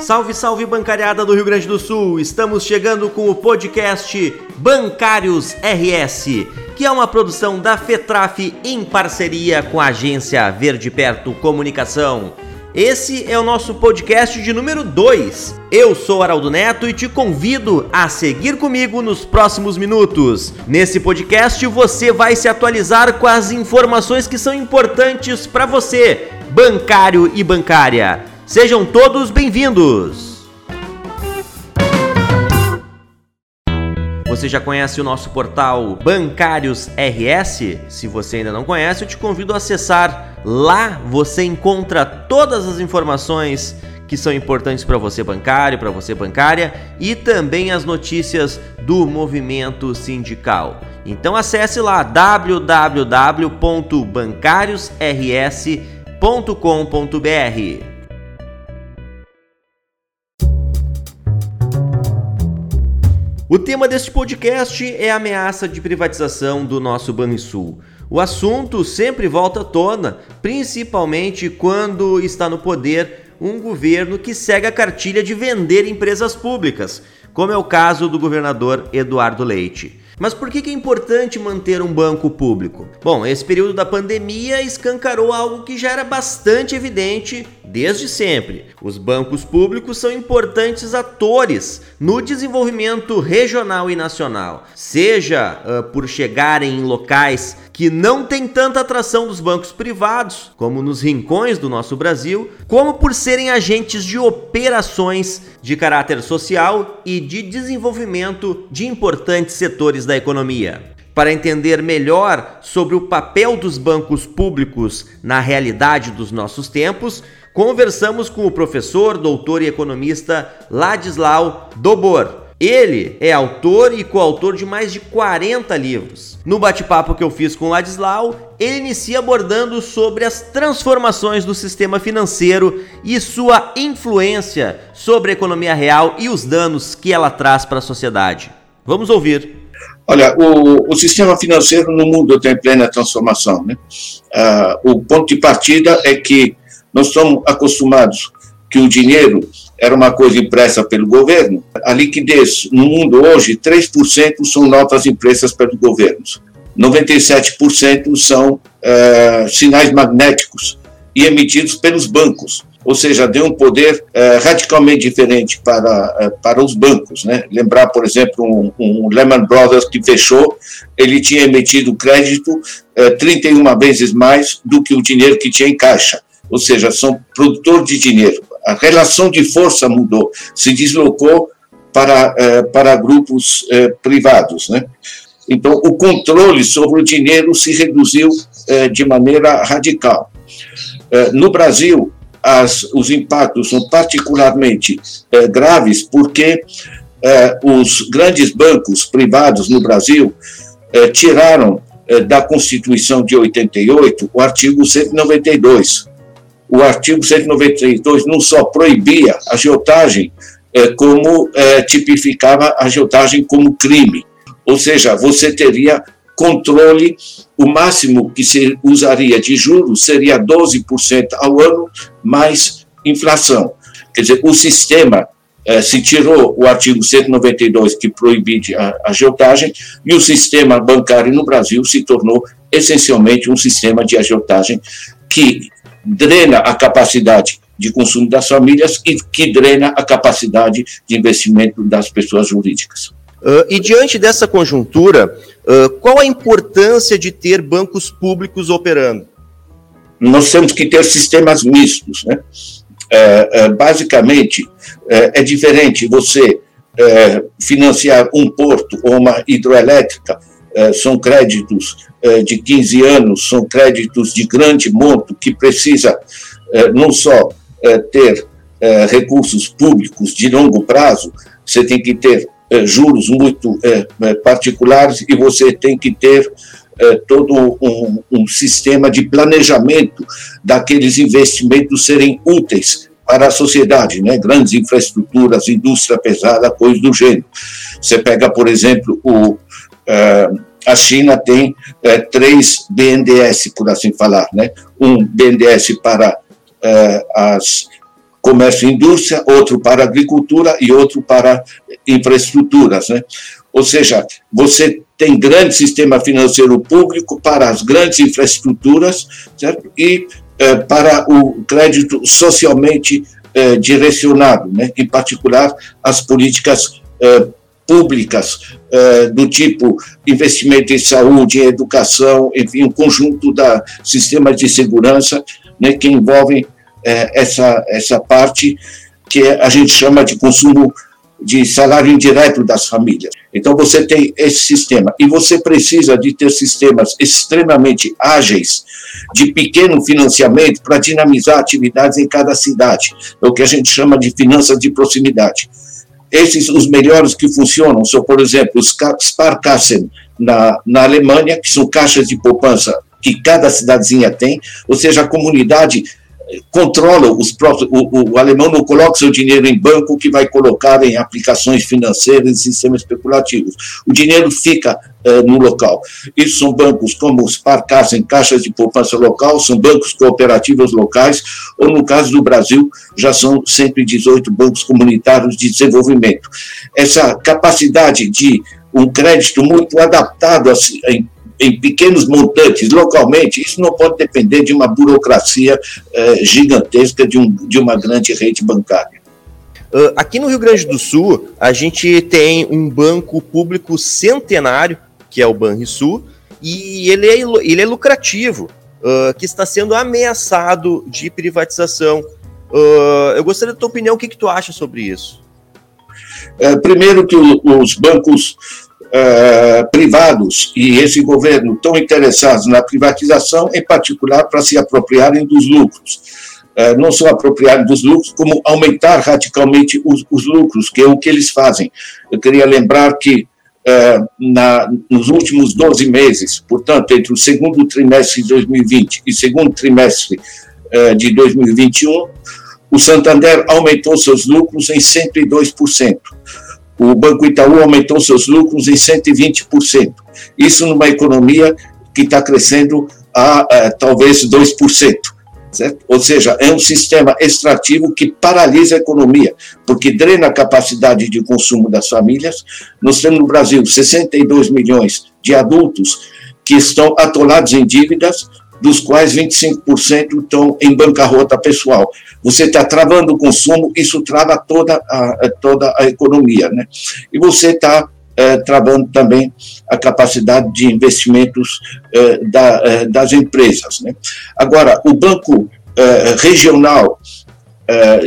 Salve, salve bancariada do Rio Grande do Sul! Estamos chegando com o podcast Bancários RS, que é uma produção da FETRAF em parceria com a agência Verde Perto Comunicação. Esse é o nosso podcast de número 2. Eu sou Araldo Neto e te convido a seguir comigo nos próximos minutos. Nesse podcast você vai se atualizar com as informações que são importantes para você, bancário e bancária. Sejam todos bem-vindos! Você já conhece o nosso portal Bancários RS? Se você ainda não conhece, eu te convido a acessar. Lá você encontra todas as informações que são importantes para você bancário, para você bancária e também as notícias do movimento sindical. Então acesse lá www.bancariosrs.com.br. O tema deste podcast é a ameaça de privatização do nosso Banrisul. O assunto sempre volta à tona, principalmente quando está no poder um governo que segue a cartilha de vender empresas públicas, como é o caso do governador Eduardo Leite. Mas por que é importante manter um banco público? Bom, esse período da pandemia escancarou algo que já era bastante evidente desde sempre. Os bancos públicos são importantes atores no desenvolvimento regional e nacional, seja uh, por chegarem em locais que não têm tanta atração dos bancos privados, como nos rincões do nosso Brasil, como por serem agentes de operações de caráter social e de desenvolvimento de importantes setores da economia. Para entender melhor sobre o papel dos bancos públicos na realidade dos nossos tempos, conversamos com o professor, doutor e economista Ladislau Dobor ele é autor e coautor de mais de 40 livros. No bate-papo que eu fiz com Ladislau, ele inicia abordando sobre as transformações do sistema financeiro e sua influência sobre a economia real e os danos que ela traz para a sociedade. Vamos ouvir. Olha, o, o, sistema financeiro no mundo está em plena transformação. Né? Uh, o ponto de partida é que nós estamos acostumados que o dinheiro era uma coisa impressa pelo governo. A liquidez no mundo hoje, 3% são notas impressas pelo governo. 97% são é, sinais magnéticos e emitidos pelos bancos. Ou seja, deu um poder é, radicalmente diferente para, é, para os bancos. Né? Lembrar, por exemplo, um, um, Lehman Brothers que fechou, ele tinha emitido crédito 31 vezes mais do que o dinheiro que tinha em caixa. Ou seja, são produtor de dinheiro a relação de força mudou, se deslocou para, eh, para grupos eh, privados. Né? Então, o controle sobre o dinheiro se reduziu eh, de maneira radical. no Brasil, as, os impactos são particularmente graves porque os grandes bancos privados no Brasil tiraram da Constituição de 88 o artigo 192, o artigo 192 não só proibia a agiotagem, é, como é, tipificava a agiotagem como crime. Ou seja, você teria controle, o máximo que se usaria de juros seria 12% ao ano, mais inflação. Quer dizer, o sistema é, se tirou o artigo 192 que proibia a agiotagem e o sistema bancário no Brasil se tornou essencialmente um sistema de agiotagem que drena a capacidade de consumo das famílias e que drena a capacidade de investimento das pessoas jurídicas. Uh, e diante dessa conjuntura, uh, qual a importância de ter bancos públicos operando? Nós temos que ter sistemas mistos. Né? É, é, basicamente, é, é, diferente você é, financiar um porto ou uma hidroelétrica, são créditos eh, de 15 anos são créditos de grande monto que precisa eh, não só ter recursos públicos de longo prazo, você tem que ter juros muito particulares e você tem que ter todo um, um sistema de planejamento daqueles investimentos serem úteis para a sociedade, né? grandes infraestruturas, indústria pesada, coisas do gênero. Você pega, por exemplo, o, a China tem é, três BNDES, por assim falar, né? Um BNDES para é, as comércio e indústria, outro para agricultura e outro para infraestruturas. Né? Ou seja, você tem grande sistema financeiro público para as grandes infraestruturas certo? e eh, para o crédito socialmente eh, direcionado, né? em particular as políticas eh, públicas eh, do tipo investimento em saúde, em educação, enfim, um conjunto da sistemas de segurança né, que envolvem eh, essa, essa parte que a gente chama de consumo de salário indireto das famílias. Então você tem esse sistema e você precisa de ter sistemas extremamente ágeis de pequeno financiamento para dinamizar atividades em cada cidade, é o que a gente chama de finanças de proximidade. Esses, os melhores que funcionam são, por exemplo, os Sparkassen na, na Alemanha, que são caixas de poupança que cada cidadezinha tem, ou seja, a comunidade controla os próprios, o, o, alemão não coloca seu dinheiro em banco que vai colocar em aplicações financeiras e sistemas especulativos. O dinheiro fica uh, no local. Isso são bancos como os Sparkassen, caixas de poupança local, são bancos cooperativos locais, ou no caso do Brasil, já são 118 bancos comunitários de desenvolvimento. Essa capacidade de um crédito muito adaptado a, em pequenos montantes localmente, isso não pode depender de uma burocracia eh, gigantesca de, um, de uma grande rede bancária. Uh, aqui no Rio Grande do Sul, a gente tem um banco público centenário, que é o Banrisul, e ele é, ele é lucrativo, uh, que está sendo ameaçado de privatização. Uh, eu gostaria da tua opinião, o que, que tu acha sobre isso? É, primeiro que o, os bancos uh, privados e esse governo estão interessados na privatização, em particular para se apropriarem dos lucros. Uh, não só apropriarem dos lucros, como aumentar radicalmente os, os, lucros, que é o que eles fazem. Eu queria lembrar que uh, na, nos últimos 12 meses, portanto, entre o segundo trimestre de 2020 e segundo trimestre de 2021, o Santander aumentou seus lucros em 102% o Banco Itaú aumentou seus lucros em 120%. Isso numa economia que está crescendo a, a talvez 2%. Certo? Ou seja, é um sistema extrativo que paralisa a economia, porque drena a capacidade de consumo das famílias. Nós temos no Brasil 62 milhões de adultos que estão atolados em dívidas, dos quais 25% estão em bancarrota pessoal. Você está travando o consumo, isso trava toda a, toda a economia. Né? E você está é, travando também a capacidade de investimentos é, da, é, das empresas. Né? Agora, o Banco Regional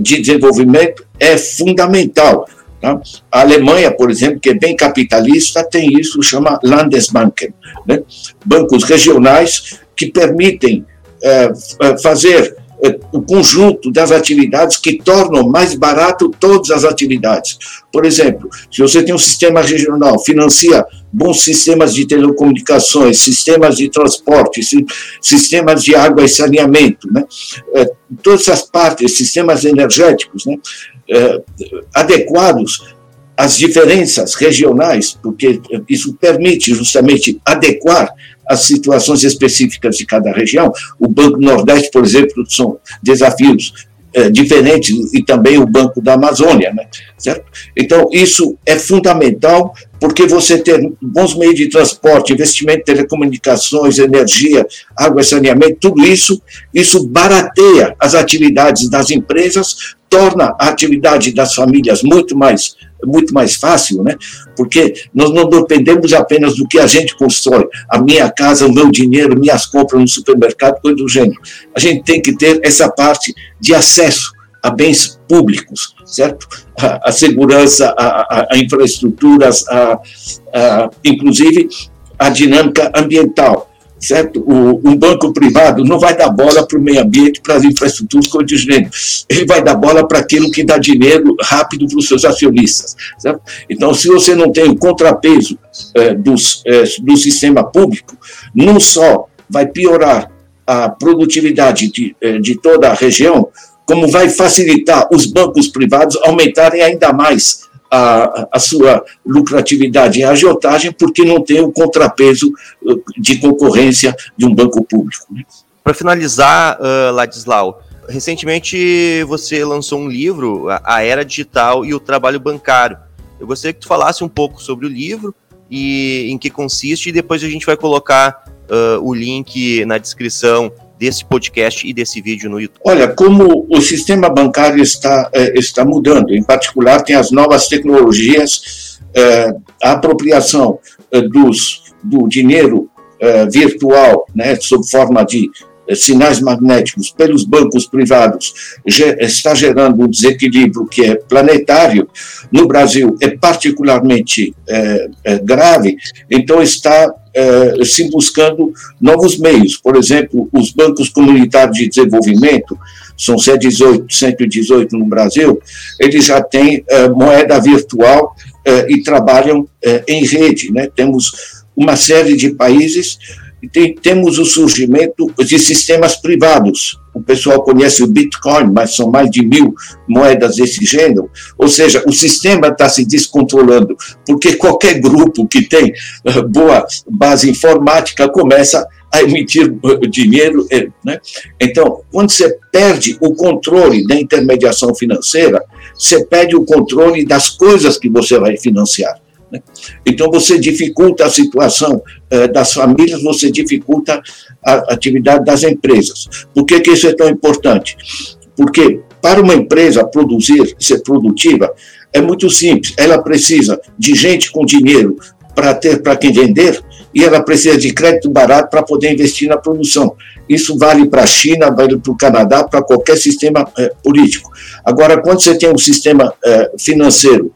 de Desenvolvimento é fundamental. Tá? A Alemanha, por exemplo, que é bem capitalista, tem isso, chama Landesbanken, né? bancos regionais que permitem é, é, fazer é, o conjunto das atividades que tornam mais barato todas as atividades. Por exemplo, se você tem um sistema regional, financia bons sistemas de telecomunicações, sistemas de transporte, sistemas de água e saneamento, né? todas essas partes, sistemas energéticos, né? adequados às diferenças regionais, porque isso permite justamente adequar as situações específicas de cada região. O Banco Nordeste, por exemplo, são desafios é, diferentes e também o Banco da Amazônia, né? certo? Então, isso é fundamental porque você ter bons meios de transporte, investimento em telecomunicações, energia, água e saneamento, tudo isso, isso barateia as atividades das empresas, torna a atividade das famílias muito mais muito mais fácil, né? Porque nós não dependemos apenas do que a gente constrói, a minha casa, o meu dinheiro, minhas compras no supermercado, coisa do gênero. A gente tem que ter essa parte de acesso a bens públicos, certo? A, a segurança, a, a, infraestruturas, a, a, inclusive a dinâmica ambiental certo? O, um banco privado não vai dar bola para o meio ambiente, para as infraestruturas contingentes. Ele vai dar bola para aquilo que dá dinheiro rápido para os seus acionistas, certo? Então, se você não tem o contrapeso é, dos, é, do sistema público, não só vai piorar a produtividade de, é, de toda a região, como vai facilitar os bancos privados aumentarem ainda mais a, a sua lucratividade em agiotagem porque não tem o contrapeso uh, de concorrência de um banco público. Né? Para finalizar, uh, Ladislau, recentemente você lançou um livro, A Era Digital e o Trabalho Bancário. Eu gostaria que tu falasse um pouco sobre o livro e em que consiste, e depois a gente vai colocar uh, o link na descrição desse podcast e desse vídeo no YouTube? Olha, como o sistema bancário está, eh, está mudando, em particular tem as novas tecnologias, eh, a apropriação eh, dos, do dinheiro virtual, né, sob forma de sinais magnéticos pelos bancos privados está gerando um desequilíbrio que é planetário, no Brasil é particularmente é, é grave, então está é, se buscando novos meios. Por exemplo, os bancos comunitários de desenvolvimento, são 118, 118 no Brasil, eles já têm moeda virtual e trabalham em rede. Né? Temos uma série de países tem, temos o surgimento de sistemas privados. O pessoal conhece o Bitcoin, mas são mais de mil moedas desse gênero. Ou seja, o sistema está se descontrolando, porque qualquer grupo que tem uh, boa base informática começa a emitir uh, dinheiro. Uh, né? Então, quando você perde o controle da intermediação financeira, você perde o controle das coisas que você vai financiar. Né? Então, você dificulta a situação eh, das famílias, você dificulta a atividade das empresas. Por que, que isso é tão importante? Porque para uma empresa produzir, ser produtiva, é muito simples. Ela precisa de gente com dinheiro para ter para quem vender e ela precisa de crédito barato para poder investir na produção. Isso vale para a China, vale para o Canadá, para qualquer sistema eh, político. Agora, quando você tem um sistema eh, financeiro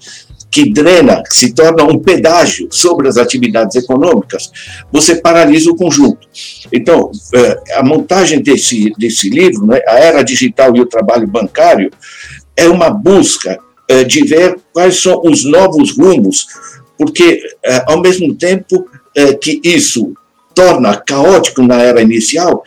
que drena, que se torna um pedágio sobre as atividades econômicas, você paralisa o conjunto. Então, é, a montagem desse, desse livro, né, A Era Digital e o Trabalho Bancário, é uma busca é, de ver quais são os novos rumos, porque, é, ao mesmo tempo que isso torna caótico na era inicial,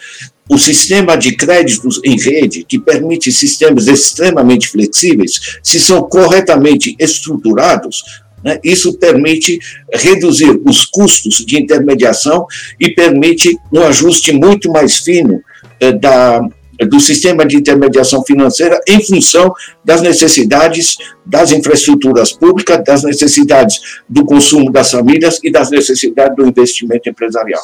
o sistema de créditos em rede, que permite sistemas extremamente flexíveis, se são corretamente estruturados, né, isso permite reduzir os custos de intermediação e permite um ajuste muito mais fino eh, da, do sistema de intermediação financeira em função das necessidades das infraestruturas públicas, das necessidades do consumo das famílias e das necessidades do investimento empresarial.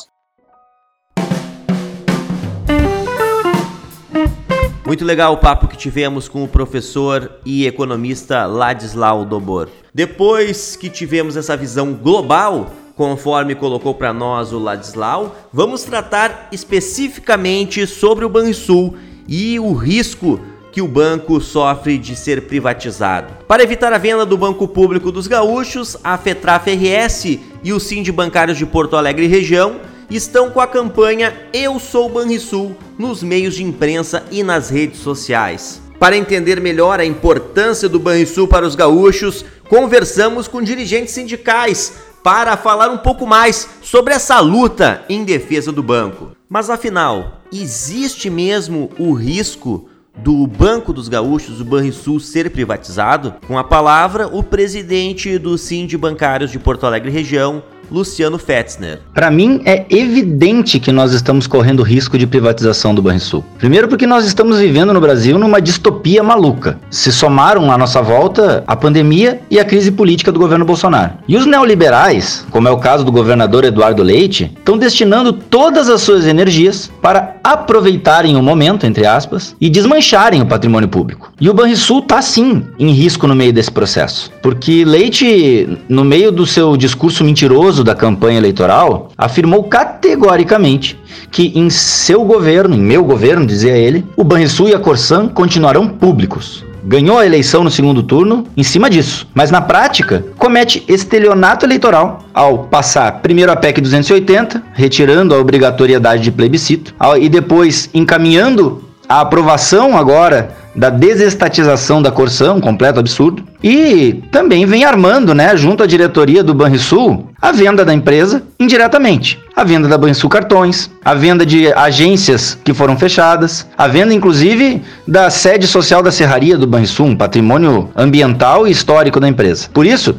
Muito legal o papo que tivemos com o professor e economista Ladislau Dobor. Depois que tivemos essa visão global, conforme colocou para nós o Ladislau, vamos tratar especificamente sobre o Banrisul e o risco que o banco sofre de ser privatizado. Para evitar a venda do Banco Público dos Gaúchos, a FETRAF RS e o Sind Bancários de Porto Alegre região estão com a campanha Eu Sou Banrisul nos meios de imprensa e nas redes sociais. Para entender melhor a importância do Banrisul para os gaúchos, conversamos com dirigentes sindicais para falar um pouco mais sobre essa luta em defesa do banco. Mas afinal, existe mesmo o risco do Banco dos Gaúchos, o Banrisul, ser privatizado? Com a palavra, o presidente do Sind Bancários de Porto Alegre Região, Luciano Fetzner. Para mim, é evidente que nós estamos correndo risco de privatização do Banrisul. Primeiro, porque nós estamos vivendo no Brasil numa distopia maluca. Se somaram à nossa volta a pandemia e a crise política do governo Bolsonaro. E os neoliberais, como é o caso do governador Eduardo Leite, estão destinando todas as suas energias para aproveitarem o momento, entre aspas, e desmancharem o patrimônio público. E o Banrisul está sim em risco no meio desse processo, porque Leite, no meio do seu discurso mentiroso da campanha eleitoral, afirmou categoricamente que em seu governo, em meu governo, dizia ele, o Banrisul e a Corsan continuarão públicos. Ganhou a eleição no segundo turno em cima disso, mas na prática comete estelionato eleitoral ao passar primeiro a PEC 280, retirando a obrigatoriedade de plebiscito, e depois encaminhando a aprovação agora da desestatização da Corsã, um completo absurdo. E também vem armando, né, junto à diretoria do Banrisul, a venda da empresa indiretamente. A venda da Banrisul Cartões, a venda de agências que foram fechadas, a venda inclusive da sede social da Serraria do Banrisul, um patrimônio ambiental e histórico da empresa. Por isso,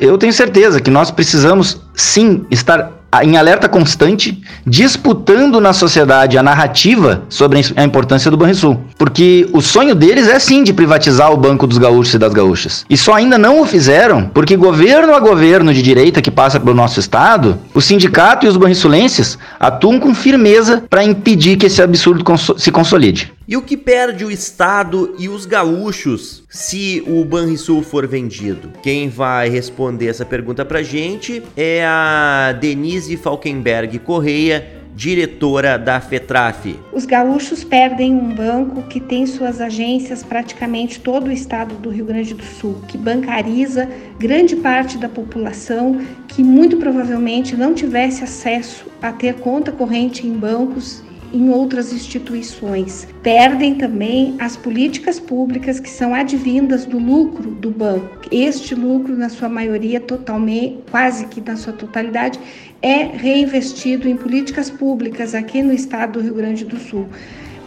eu tenho certeza que nós precisamos sim estar em alerta constante, disputando na sociedade a narrativa sobre a importância do Banrisul. Porque o sonho deles é sim de privatizar o Banco dos Gaúchos e das Gaúchas. E só ainda não o fizeram porque governo a governo de direita que passa pelo nosso estado, o sindicato e os banrisulenses atuam com firmeza para impedir que esse absurdo se consolide. E o que perde o Estado e os gaúchos se o Banrisul for vendido? Quem vai responder essa pergunta pra gente é a Denise Falkenberg Correia, diretora da FETRAF. Os gaúchos perdem um banco que tem suas agências praticamente todo o estado do Rio Grande do Sul, que bancariza grande parte da população que muito provavelmente não tivesse acesso a ter conta corrente em bancos em outras instituições. Perdem também as políticas públicas que são advindas do lucro do banco. Este lucro, na sua maioria, totalmente, quase que na sua totalidade, é reinvestido em políticas públicas aqui no estado do Rio Grande do Sul.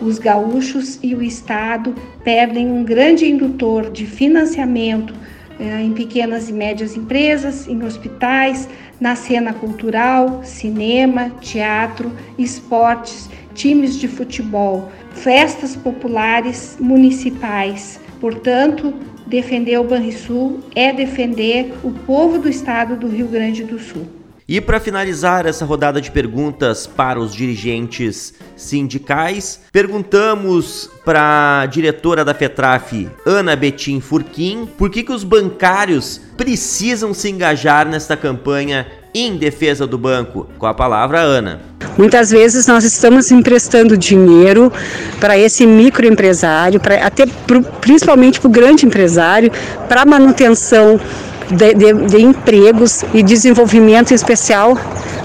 Os gaúchos e o estado perdem um grande indutor de financiamento eh, em pequenas e médias empresas, em hospitais, na cena cultural, cinema, teatro, esportes times de futebol, festas populares municipais. Portanto, defender o Banrisul é defender o povo do estado do Rio Grande do Sul. E para finalizar essa rodada de perguntas para os dirigentes sindicais, perguntamos para a diretora da FETRAF, Ana Betim Furquim, por que, que os bancários precisam se engajar nesta campanha em defesa do banco. Com a palavra, Ana. Muitas vezes nós estamos emprestando dinheiro para esse microempresário, pra, até pro, principalmente para o grande empresário, para manutenção de, de, de empregos e desenvolvimento em especial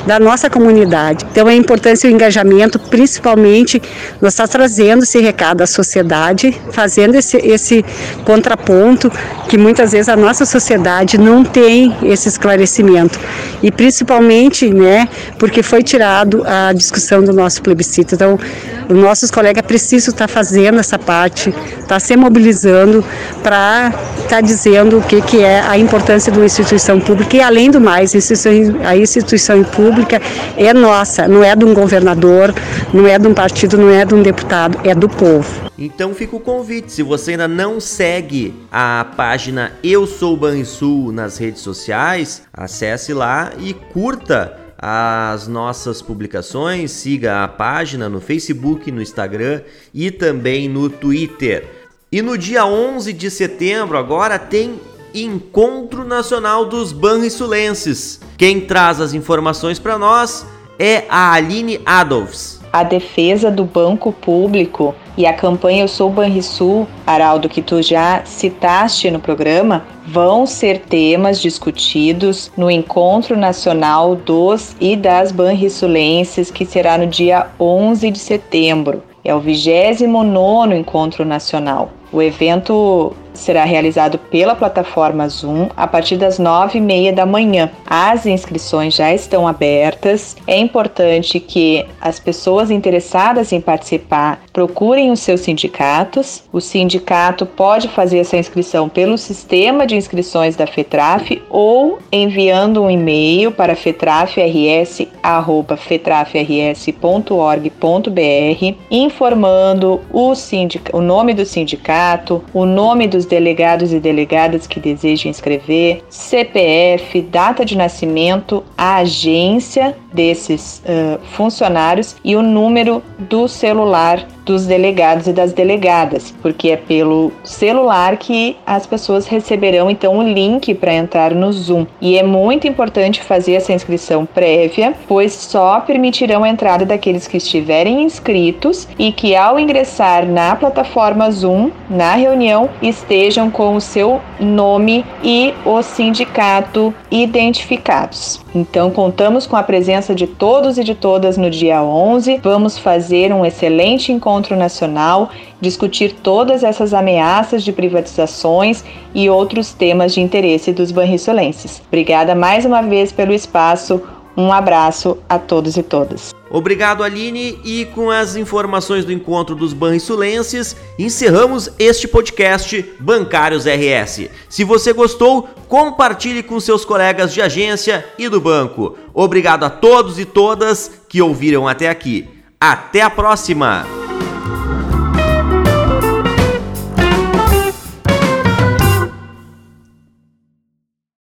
da nossa comunidade. Então é importante o engajamento, principalmente nós está trazendo esse recado à sociedade, fazendo esse, esse contraponto que muitas vezes a nossa sociedade não tem esse esclarecimento e principalmente, né, porque foi tirado a discussão do nosso plebiscito. Então, os nossos colegas precisam estar fazendo essa parte, estar se mobilizando para estar dizendo o que, que é a importância de uma instituição pública e além do mais, a instituição pública é nossa, não é de um governador, não é de um partido, não é de um deputado, é do povo. Então fica o convite, se você ainda não segue a página Eu Sou Banrisul nas redes sociais, acesse lá e curta as nossas publicações, siga a página no Facebook, no Instagram e também no Twitter. E no dia 11 de setembro agora tem Encontro Nacional dos Banrisulenses. Quem traz as informações para nós é a Aline Adolfs. A defesa do banco público e a campanha Eu Sou Banrisul, Araldo, que tu já citaste no programa, vão ser temas discutidos no Encontro Nacional dos e das Banrisulenses, que será no dia 11 de setembro. É o 29º Encontro Nacional. O evento será realizado pela plataforma Zoom a partir das nove e meia da manhã. As inscrições já estão abertas. É importante que as pessoas interessadas em participar procurem os seus sindicatos. O sindicato pode fazer essa inscrição pelo sistema de inscrições da FETRAF ou enviando um e-mail para fetrafrs@fetrafrs.org.br informando o, sindic... o nome do sindicato, o nome dos delegados e delegadas que desejam inscrever, CPF, data de nascimento, a agência desses uh, funcionários e o número do celular dos delegados e das delegadas, porque é pelo celular que as pessoas receberão então o link para entrar no Zoom. E é muito importante fazer essa inscrição prévia, pois só permitirão a entrada daqueles que estiverem inscritos e que ao ingressar na plataforma Zoom, na reunião, estejam com o seu nome e o sindicato identificados. Então contamos com a presença de todos e de todas no dia 11. Vamos fazer um excelente encontro nacional, discutir todas essas ameaças de privatizações e outros temas de interesse dos banrisolenses. Obrigada mais uma vez pelo espaço. Um abraço a todos e todas. Obrigado, Aline, e com as informações do encontro dos banrisulenses, encerramos este podcast Bancários RS. Se você gostou, compartilhe com seus colegas de agência e do banco. Obrigado a todos e todas que ouviram até aqui. Até a próxima!